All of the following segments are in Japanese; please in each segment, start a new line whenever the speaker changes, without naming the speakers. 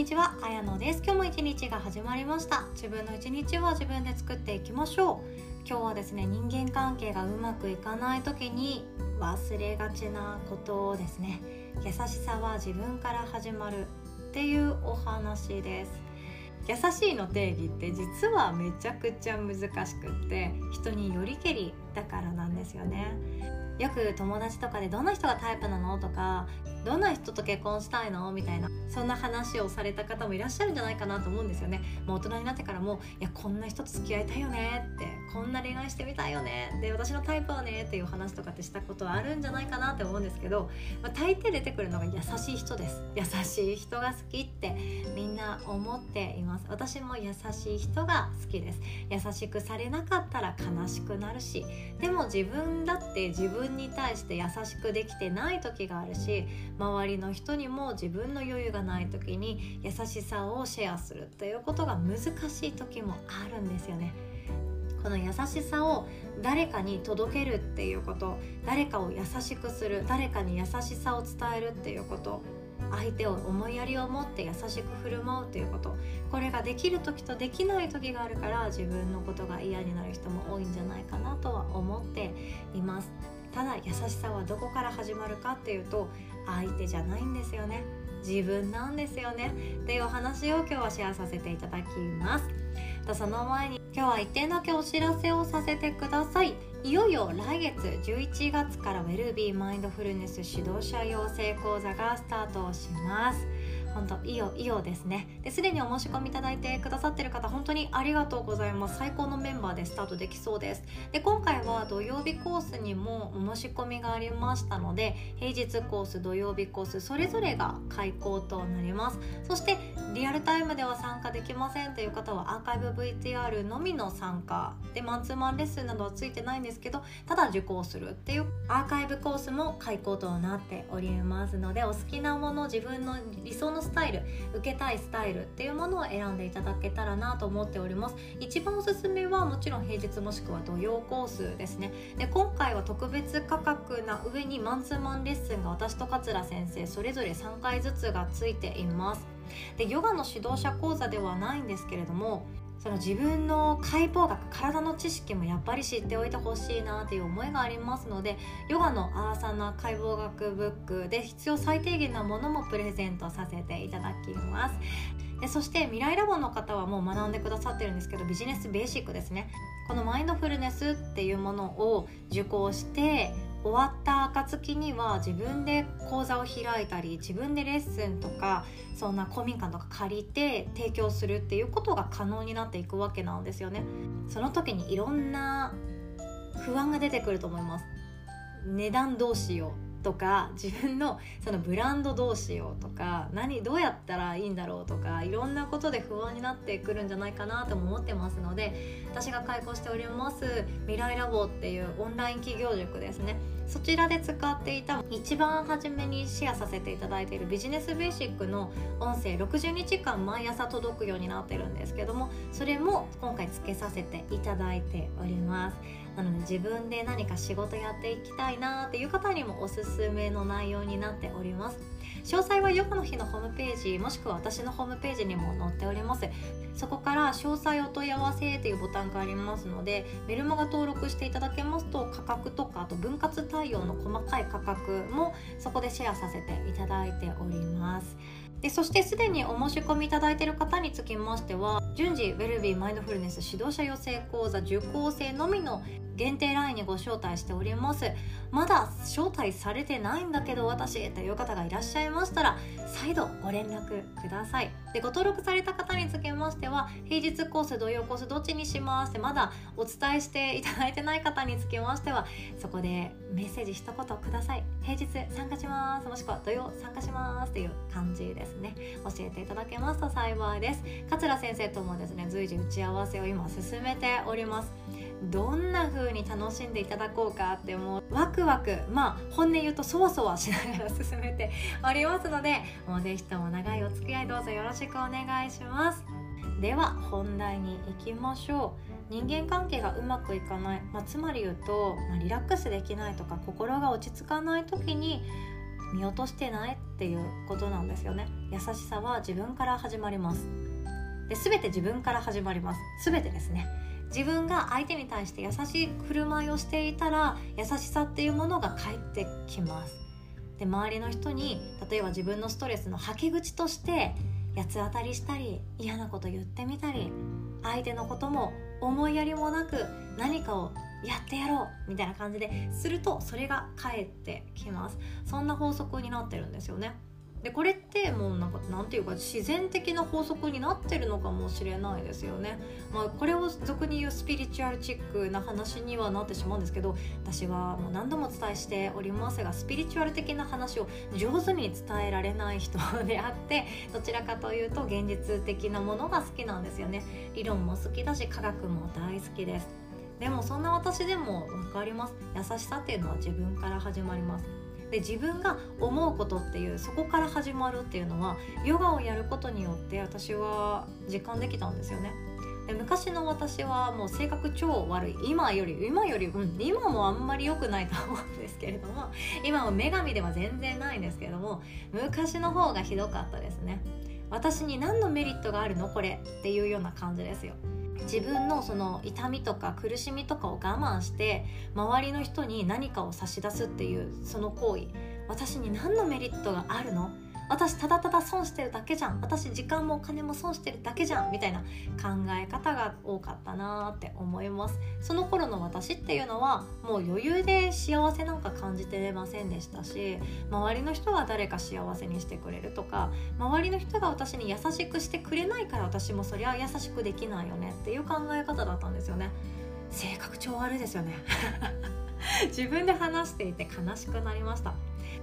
にちは、あやのです。今日も一日が始まりました。自分の一日は自分で作っていきましょう。今日はですね人間関係がうまくいかない時に忘れがちなことをですね。優しさは自分から始まる。っていうお話です。優しいの定義って実はめちゃくちゃ難しくって人によりけりだからなんですよね。よく友達とかでどんな人がタイプなの？とかどんな人と結婚したいの？みたいなそんな話をされた方もいらっしゃるんじゃないかなと思うんですよね。もう大人になってからもいやこんな人と付き合いたいよねってこんな恋愛してみたいよねで私のタイプはねっていう話とかってしたことはあるんじゃないかなって思うんですけど、まあ、大抵出てくるのが優しい人です。優しい人が好きってみんな思っています。私も優しい人が好きです。優しくされなかったら悲しくなるしでも自分だって自分分に対して優しくできてない時があるし周りの人にも自分の余裕がない時に優しさをシェアするということが難しい時もあるんですよね。この優しさを誰かに届けるっていうこと誰かを優しくする誰かに優しさを伝えるっていうこと相手を思いやりを持って優しく振る舞うということこれができる時とできない時があるから自分のことが嫌になる人も多いんじゃないかなとは思っていますただ優しさはどこから始まるかっていうと相手じゃないんですよね。自分なんですよね。っていうお話を今日はシェアさせていただきます。とその前に今日は1点だけお知らせをさせてください。いよいよ来月11月からウェルビーマインドフルネス指導者養成講座がスタートします。本当いよいよですね。ですでにお申し込みいただいてくださってる方本当にありがとうございます。最高のメンバーでスタートできそうです。で今回は土曜日コースにもお申し込みがありましたので平日コース土曜日コースそれぞれが開講となります。そしてリアルタイムでは参加できませんという方はアーカイブ VTR のみの参加でマンツーマンレッスンなどはついてないんですけどただ受講するっていうアーカイブコースも開講となっておりますのでお好きなもの自分の理想ののスタイル受けたいスタイルっていうものを選んでいただけたらなと思っております。一番おすすめはもちろん平日もしくは土曜コースですね。で今回は特別価格な上にマンツーマンレッスンが私と桂先生それぞれ3回ずつがついています。でヨガの指導者講座ではないんですけれどもその自分の解剖学体の知識もやっぱり知っておいてほしいなという思いがありますのでヨガのアーサナ解剖学ブックで必要最低限なものもプレゼントさせていただきます。でそして未来ラボの方はもう学んでくださってるんですけどビジネスベーシックですね。このマインドフルネスっていうものを受講して終わった暁には自分で講座を開いたり自分でレッスンとかそんな公民館とか借りて提供するっていうことが可能になっていくわけなんですよね。その時にいろんな不安が出てくると思います。値段どうしよう。とか自分のそのブランドどうしようとか何どうやったらいいんだろうとかいろんなことで不安になってくるんじゃないかなとも思ってますので私が開講しております未来ラボっていうオンライン企業塾ですね。そちらで使っていた一番初めにシェアさせていただいているビジネスベーシックの音声60日間毎朝届くようになってるんですけどもそれも今回つけさせていただいております。なので自分で何か仕事やっていきたいなっていう方にもおすすめの内容になっております。詳細はヨガの日のホームページもしくは私のホームページにも載っております。そこから詳細お問い合わせというボタンがありますのでメルマガ登録していただけますと価格とかあと分割対応の細かい価格もそこでシェアさせていただいております。でそしてすでにお申し込みいただいている方につきましては順次ウェルビーマインドフルネス指導者養成講座受講生のみの限定 LINE にご招待しております。まだ招待されてないんだけど私という方がいらっしゃいましたら再度ご連絡ください。でご登録された方につきましては平日コース土曜コースどっちにしますってまだお伝えしていただいてない方につきましてはそこでメッセージ一言ください。平日参加します。もしくは土曜参加しますっていう感じですね。教えていただけますと幸いです。桂先生ともですね随時打ち合わせを今進めております。どんな風に楽しんでいただこうかってもうワクワクまあ本音言うとそわそわしながら進めておりますのでもうぜひとも長いお付き合いどうぞよろしくお願いします。では本題に行きましょう。人間関係がうまくいかない、まあ、つまり言うと、まあ、リラックスできないとか心が落ち着かない時に見落としてないっていうことなんですよね。優しさは自分から始まります。で全て自分から始まります。全てですね。自分が相手に対して優しい振る舞いをしていたら優しさっていうものが返ってきます。で周りの人に例えば自分のストレスの吐き口として八つ当たりしたり嫌なこと言ってみたり相手のことも思いやりもなく何かをやってやろうみたいな感じでするとそれが返ってきます。そんな法則になってるんですよね。でこれってもうなんかなんていうか自然的な法則になってるのかもしれないですよね。まあ、これを俗に言うスピリチュアルチックな話にはなってしまうんですけど私はもう何度もお伝えしておりますがスピリチュアル的な話を上手に伝えられない人であって どちらかというと現実的なものが好きなんですよね。理論も好きだし科学も大好きです。でもそんな私でも分かります優しさっていうのは自分から始まりますで自分が思うことっていうそこから始まるっていうのはヨガをやることによって私は実感できたんですよね。で昔の私はもう性格超悪い今より今より、うん、今もあんまり良くないと思うんですけれども今は女神では全然ないんですけれども昔の方がひどかったですね。私に何のメリットがあるの？これっていうような感じですよ。自分のその痛みとか苦しみとかを我慢して周りの人に何かを差し出すっていうその行為。私に何のメリットがあるの？私ただただ損してるだけじゃん。私時間もお金も損してるだけじゃん。みたいな考え方が多かったなって思います。その頃の私っていうのはもう余裕で幸せなんか感じてませんでしたし周りの人が誰か幸せにしてくれるとか周りの人が私に優しくしてくれないから私もそりゃ優しくできないよね。っていう考え方だったんですよね。性格超悪いですよね。自分で話していて悲しくなりました。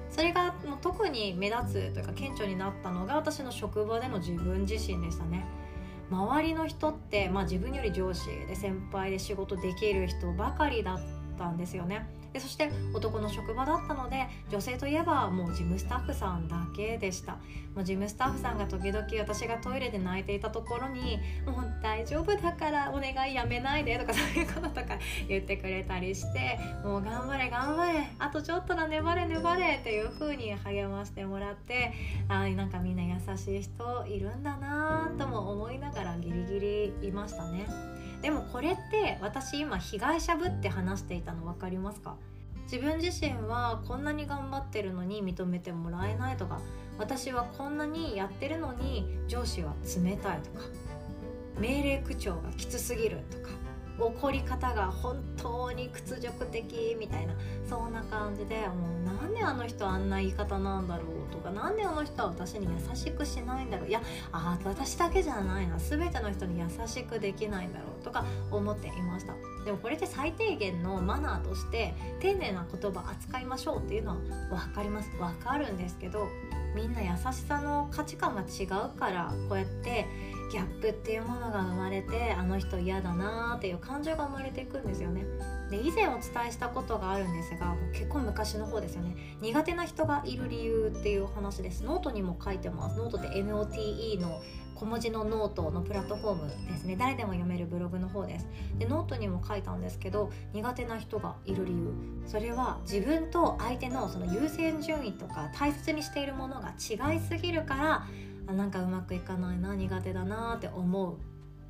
それがもう特に目立つというか顕著になったのが私の職場での自分自身でしたね。周りの人って、まあ、自分より上司で先輩で仕事できる人ばかりだったんですよね。でそして男の職場だったので女性といえばもう事務スタッフさんだけでしたもう事務スタッフさんが時々私がトイレで泣いていたところに「もう大丈夫だからお願いやめないで」とかそういうこととか言ってくれたりして「もう頑張れ頑張れあとちょっとだ粘れ粘れ」っていう風に励ましてもらってあなんかみんな優しい人いるんだなとも思いながらギリギリいましたね。でもこれって私今被害者ぶって話していたの分かりますか？自分自身はこんなに頑張ってるのに認めてもらえないとか私はこんなにやってるのに上司は冷たいとか命令口調がきつすぎるとか怒り方が本当に屈辱的みたいなそんな感じでもうなんであの人あんな言い方なんだろうとかなんであの人は私に優しくしないんだろういやあ私だけじゃないな全ての人に優しくできないんだろうとか思っていました。でもこれって最低限のマナーとして丁寧な言葉扱いましょうっていうのは分かります。分かるんですけどみんな優しさの価値観が違うからこうやってギャップっていうものが生まれてあの人嫌だなーっていう感情が生まれていくんですよね。で以前お伝えしたことがあるんですが結構昔の方ですよね。苦手な人がいる理由っていう話です。ノートにも書いてます。ノートって NOTE の小文字のノートのプラットフォームですね。誰でも読めるブログの方です。でノートにも書いたんですけど苦手な人がいる理由。それは自分と相手のその優先順位とか大切にしているものが違いすぎるからあなんかうまくいかないな苦手だなって思う。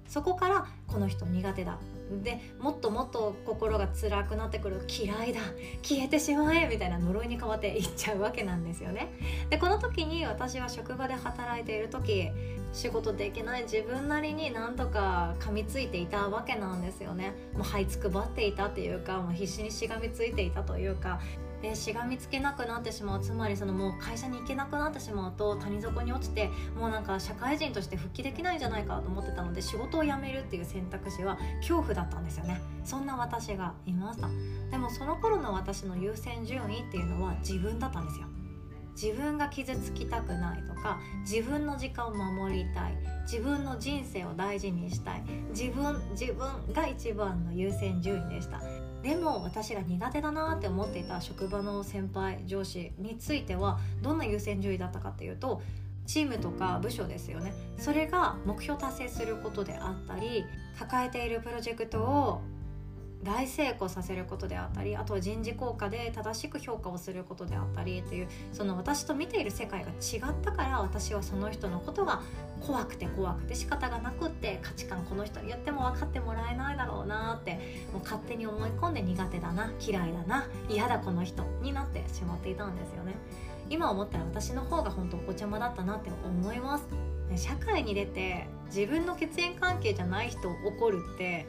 そこからこの人苦手だ。でもっともっと心が辛くなってくる。嫌いだ。消えてしまえ。みたいな呪いに変わっていっちゃうわけなんですよね。でこの時に私は職場で働いている時仕事できない。自分なりになんとか噛みついていたわけなんですよね。もう這いつくばっていたっていうかもう必死にしがみついていたというかでしがみつけなくなってしまう。つまりそのもう会社に行けなくなってしまうと谷底に落ちてもうなんか社会人として復帰できないんじゃないかと思ってたので仕事を辞めるっていう選択肢は恐怖だったんですよね。そんな私がいました。でもその頃の私の優先順位っていうのは自分だったんですよ。自分が傷つきたくないとか自分の時間を守りたい自分の人生を大事にしたい自分自分が一番の優先順位でした。でも私が苦手だなって思っていた職場の先輩上司についてはどんな優先順位だったかっていうとチームとか部署ですよね。それが目標達成することであったり抱えているプロジェクトを大成功させることであったりあとは人事効果で正しく評価をすることであったりっていうその私と見ている世界が違ったから私はその人のことが怖くて怖くて仕方がなくって価値観この人に言っても分かってもらえないだろうなってもう勝手に思い込んで苦手だな嫌いだな嫌だこの人になってしまっていたんですよね。今思ったら私の方が本当お子ちゃまだったなって思います。社会に出て自分の血縁関係じゃない人を怒るって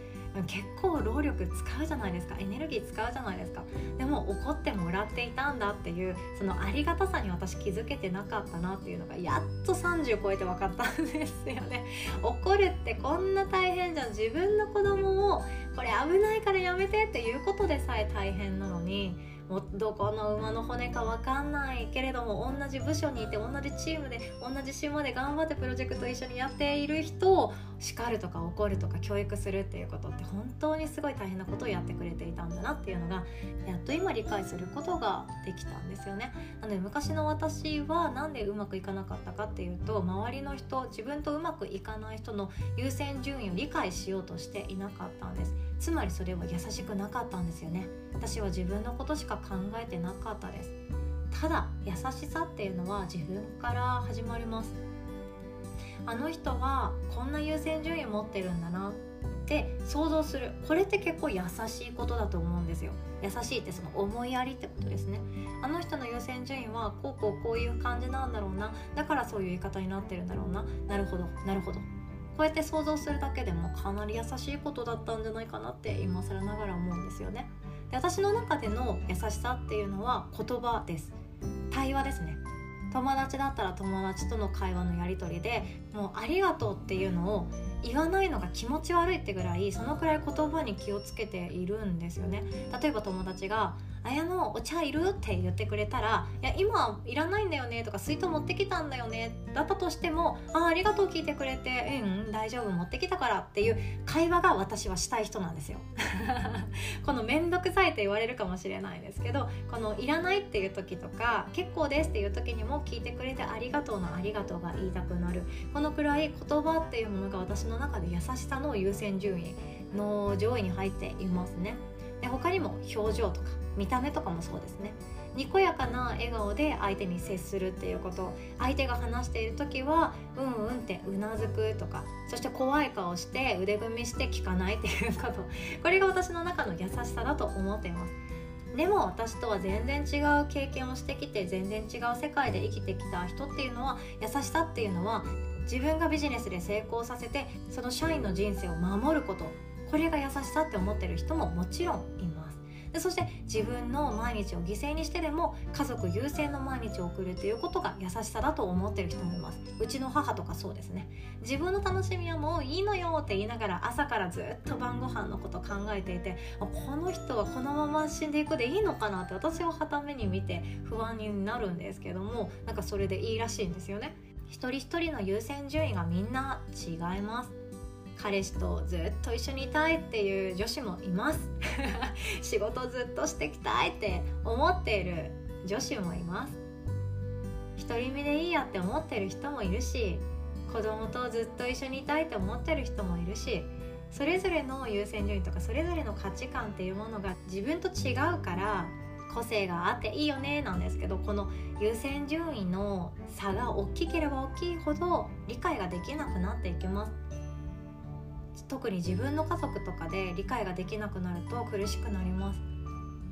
結構労力使うじゃないですか。エネルギー使うじゃないですか。でも怒ってもらっていたんだっていうそのありがたさに私気づけてなかったなっていうのがやっと30超えて分かったんですよね。怒るってこんな大変じゃん。自分の子供をこれ危ないからやめてっていうことでさえ大変なのにもどこの馬の骨か分かんないけれども同じ部署にいて同じチームで同じ島で頑張ってプロジェクト一緒にやっている人を叱るとか怒るとか教育するっていうことって本当にすごい大変なことをやってくれていたんだなっていうのがやっと今理解することができたんですよね。なので昔の私は何でうまくいかなかったかっていうと周りの人自分とうまくいかない人の優先順位を理解しようとしていなかったんです。つまりそれは優しくなかったんですよね。私は自分のことしか考えてなかったです。ただ優しさっていうのは自分から始まります。あの人はこんな優先順位持ってるんだな。って想像する。これって結構優しいことだと思うんですよ。優しいってその思いやりってことですね。あの人の優先順位はこうこうこういう感じなんだろうな。だからそういう言い方になってるんだろうな。なるほどなるほど。うやって想像するだけでもかなり優しいことだったんじゃないかなって今更ながら思うんですよね。で私の中での優しさっていうのは言葉です。対話ですね。友達だったら友達との会話のやり取りでもう「ありがとう」っていうのを言わないのが気持ち悪いってぐらいそのくらい言葉に気をつけているんですよね。例えば友達が綾野お茶いる?」って言ってくれたら「いや今いらないんだよね」とか「水筒持ってきたんだよね」だったとしても「あありがとう聞いてくれてうん大丈夫持ってきたから」っていう会話が私はしたい人なんですよ。この面倒くさいと言われるかもしれないですけどこの「いらない」っていう時とか「結構です」っていう時にも聞いてくれて「ありがとう」の「ありがとう」が言いたくなる。このくらい言葉っていうものが私の中で優しさの優先順位の上位に入っていますね。で他にも表情とか見た目とかもそうですね。にこやかな笑顔で相手に接するっていうこと相手が話している時はうんうんってうなずくとかそして怖い顔して腕組みして聞かないっていうこと。これが私の中の優しさだと思っています。でも私とは全然違う経験をしてきて全然違う世界で生きてきた人っていうのは優しさっていうのは自分がビジネスで成功させてその社員の人生を守ること。これが優しさって思ってる人ももちろんいます。でそして自分の毎日を犠牲にしてでも家族優先の毎日を送るということが優しさだと思ってる人もいます。うちの母とかそうですね。自分の楽しみはもういいのよって言いながら朝からずっと晩ご飯のこと考えていてこの人はこのまま死んでいくでいいのかなって私ははために見て不安になるんですけどもなんかそれでいいらしいんですよね。一人一人の優先順位がみんな違います。彼氏とずっと一緒にいたいっていう女子もいます。仕事ずっとしてきたいって思っている女子もいます。独り身でいいやって思ってる人もいるし子供とずっと一緒にいたいって思ってる人もいるしそれぞれの優先順位とかそれぞれの価値観っていうものが自分と違うから個性があっていいよねなんですけどこの優先順位の差が大きければ大きいほど理解ができなくなっていきます。特に自分の家族とかで理解ができなくなると苦しくなります。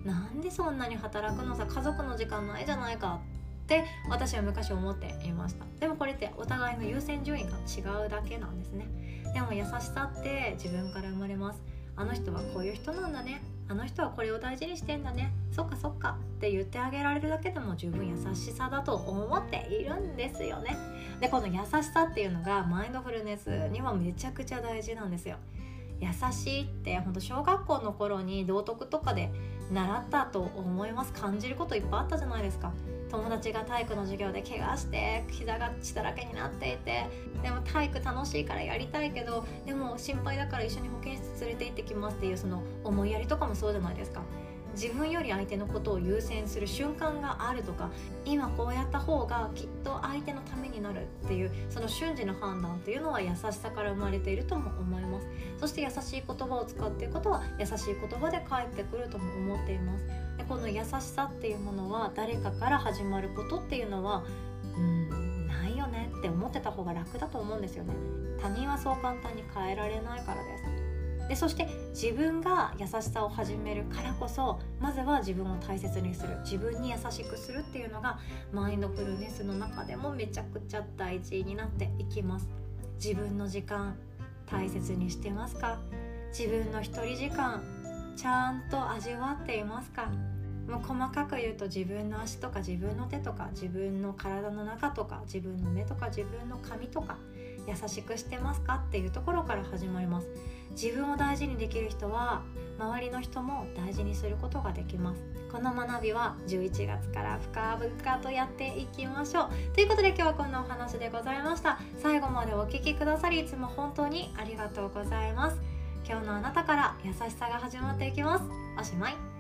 なんでそんなに働くのさ家族の時間ないじゃないかって私は昔思っていました。でもこれってお互いの優先順位が違うだけなんですね。でも優しさって自分から生まれます。あの人はこういう人なんだね。あの人はこれを大事にしてんだね。そっかそっかって言ってあげられるだけでも十分優しさだと思っているんですよね。でこの優しさっていうのがマインドフルネスにはめちゃくちゃ大事なんですよ。優しいってほんと小学校の頃に道徳とかで習ったと思います。感じることいっぱいあったじゃないですか。友達が体育の授業で怪我して膝が血だらけになっていてでも体育楽しいからやりたいけどでも心配だから一緒に保健室連れて行ってきますっていうその思いやりとかもそうじゃないですか。自分より相手のことを優先する瞬間があるとか今こうやった方がきっと相手のためになるっていうその瞬時の判断っていうのは優しさから生まれているとも思います。そして優しい言葉を使っていることは優しい言葉で返ってくるとも思っています。でこの優しさっていうものは誰かから始まることっていうのはうんないよねって思ってた方が楽だと思うんですよね。他人はそう簡単に変えられないからです。でそして自分が優しさを始めるからこそまずは自分を大切にする。自分に優しくするっていうのがマインドフルネスの中でもめちゃくちゃ大事になっていきます。自分の時間大切にしてますか？自分の一人時間ちゃんと味わっていますか？もう細かく言うと自分の足とか自分の手とか自分の体の中とか自分の目とか自分の髪とか優しくしてますか？っていうところから始まります。自分を大事にできる人は周りの人も大事にすることができます。この学びは11月から深々とやっていきましょう。ということで今日はこんなお話でございました。最後までお聴きくださりいつも本当にありがとうございます。今日のあなたから優しさが始まっていきます。おしまい。